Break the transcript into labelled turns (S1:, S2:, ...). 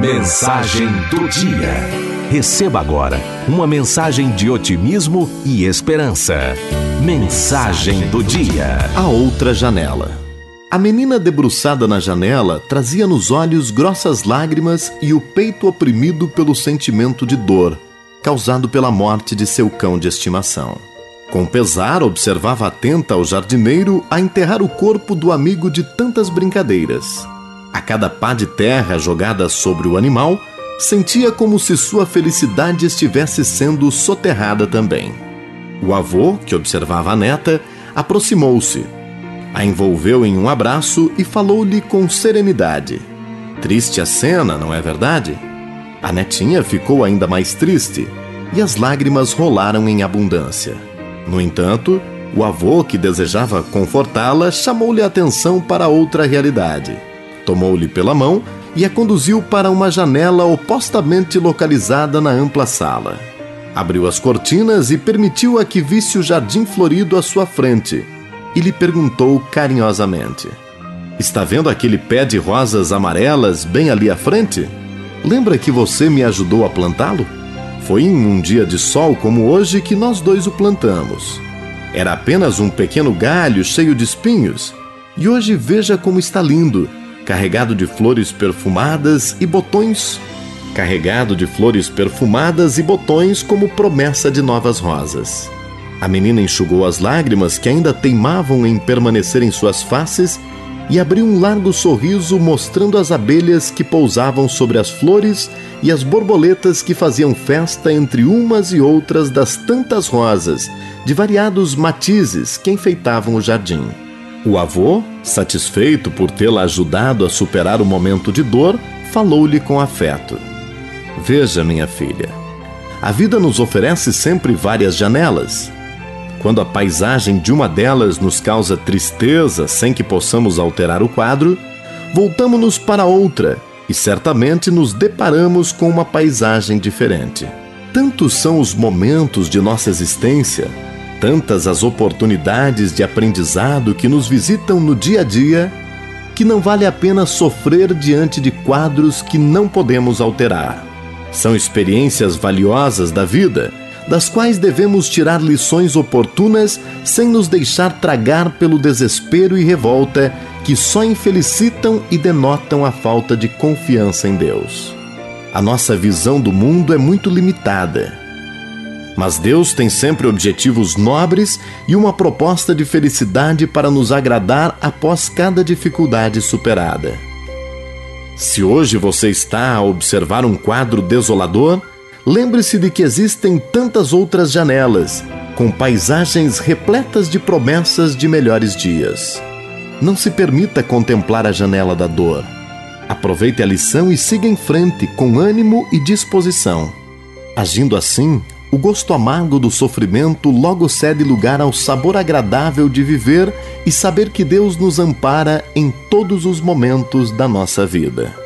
S1: Mensagem do dia. Receba agora uma mensagem de otimismo e esperança. Mensagem do dia.
S2: A outra janela. A menina debruçada na janela trazia nos olhos grossas lágrimas e o peito oprimido pelo sentimento de dor, causado pela morte de seu cão de estimação. Com pesar, observava atenta ao jardineiro a enterrar o corpo do amigo de tantas brincadeiras. A cada pá de terra jogada sobre o animal, sentia como se sua felicidade estivesse sendo soterrada também. O avô, que observava a neta, aproximou-se, a envolveu em um abraço e falou-lhe com serenidade. Triste a cena, não é verdade? A netinha ficou ainda mais triste e as lágrimas rolaram em abundância. No entanto, o avô, que desejava confortá-la, chamou-lhe a atenção para outra realidade. Tomou-lhe pela mão e a conduziu para uma janela opostamente localizada na ampla sala. Abriu as cortinas e permitiu a que visse o jardim florido à sua frente e lhe perguntou carinhosamente: Está vendo aquele pé de rosas amarelas bem ali à frente? Lembra que você me ajudou a plantá-lo? Foi em um dia de sol como hoje que nós dois o plantamos. Era apenas um pequeno galho cheio de espinhos, e hoje veja como está lindo, carregado de flores perfumadas e botões. Carregado de flores perfumadas e botões como promessa de novas rosas. A menina enxugou as lágrimas que ainda teimavam em permanecer em suas faces e abriu um largo sorriso mostrando as abelhas que pousavam sobre as flores e as borboletas que faziam festa entre umas e outras das tantas rosas, de variados matizes que enfeitavam o jardim. O avô, satisfeito por tê-la ajudado a superar o momento de dor, falou-lhe com afeto: Veja, minha filha, a vida nos oferece sempre várias janelas. Quando a paisagem de uma delas nos causa tristeza sem que possamos alterar o quadro, voltamos-nos para outra e certamente nos deparamos com uma paisagem diferente. Tantos são os momentos de nossa existência, tantas as oportunidades de aprendizado que nos visitam no dia a dia, que não vale a pena sofrer diante de quadros que não podemos alterar. São experiências valiosas da vida das quais devemos tirar lições oportunas sem nos deixar tragar pelo desespero e revolta que só infelicitam e denotam a falta de confiança em Deus. A nossa visão do mundo é muito limitada. Mas Deus tem sempre objetivos nobres e uma proposta de felicidade para nos agradar após cada dificuldade superada. Se hoje você está a observar um quadro desolador, lembre-se de que existem tantas outras janelas, com paisagens repletas de promessas de melhores dias. Não se permita contemplar a janela da dor. Aproveite a lição e siga em frente com ânimo e disposição. Agindo assim, o gosto amargo do sofrimento logo cede lugar ao sabor agradável de viver e saber que Deus nos ampara em todos os momentos da nossa vida.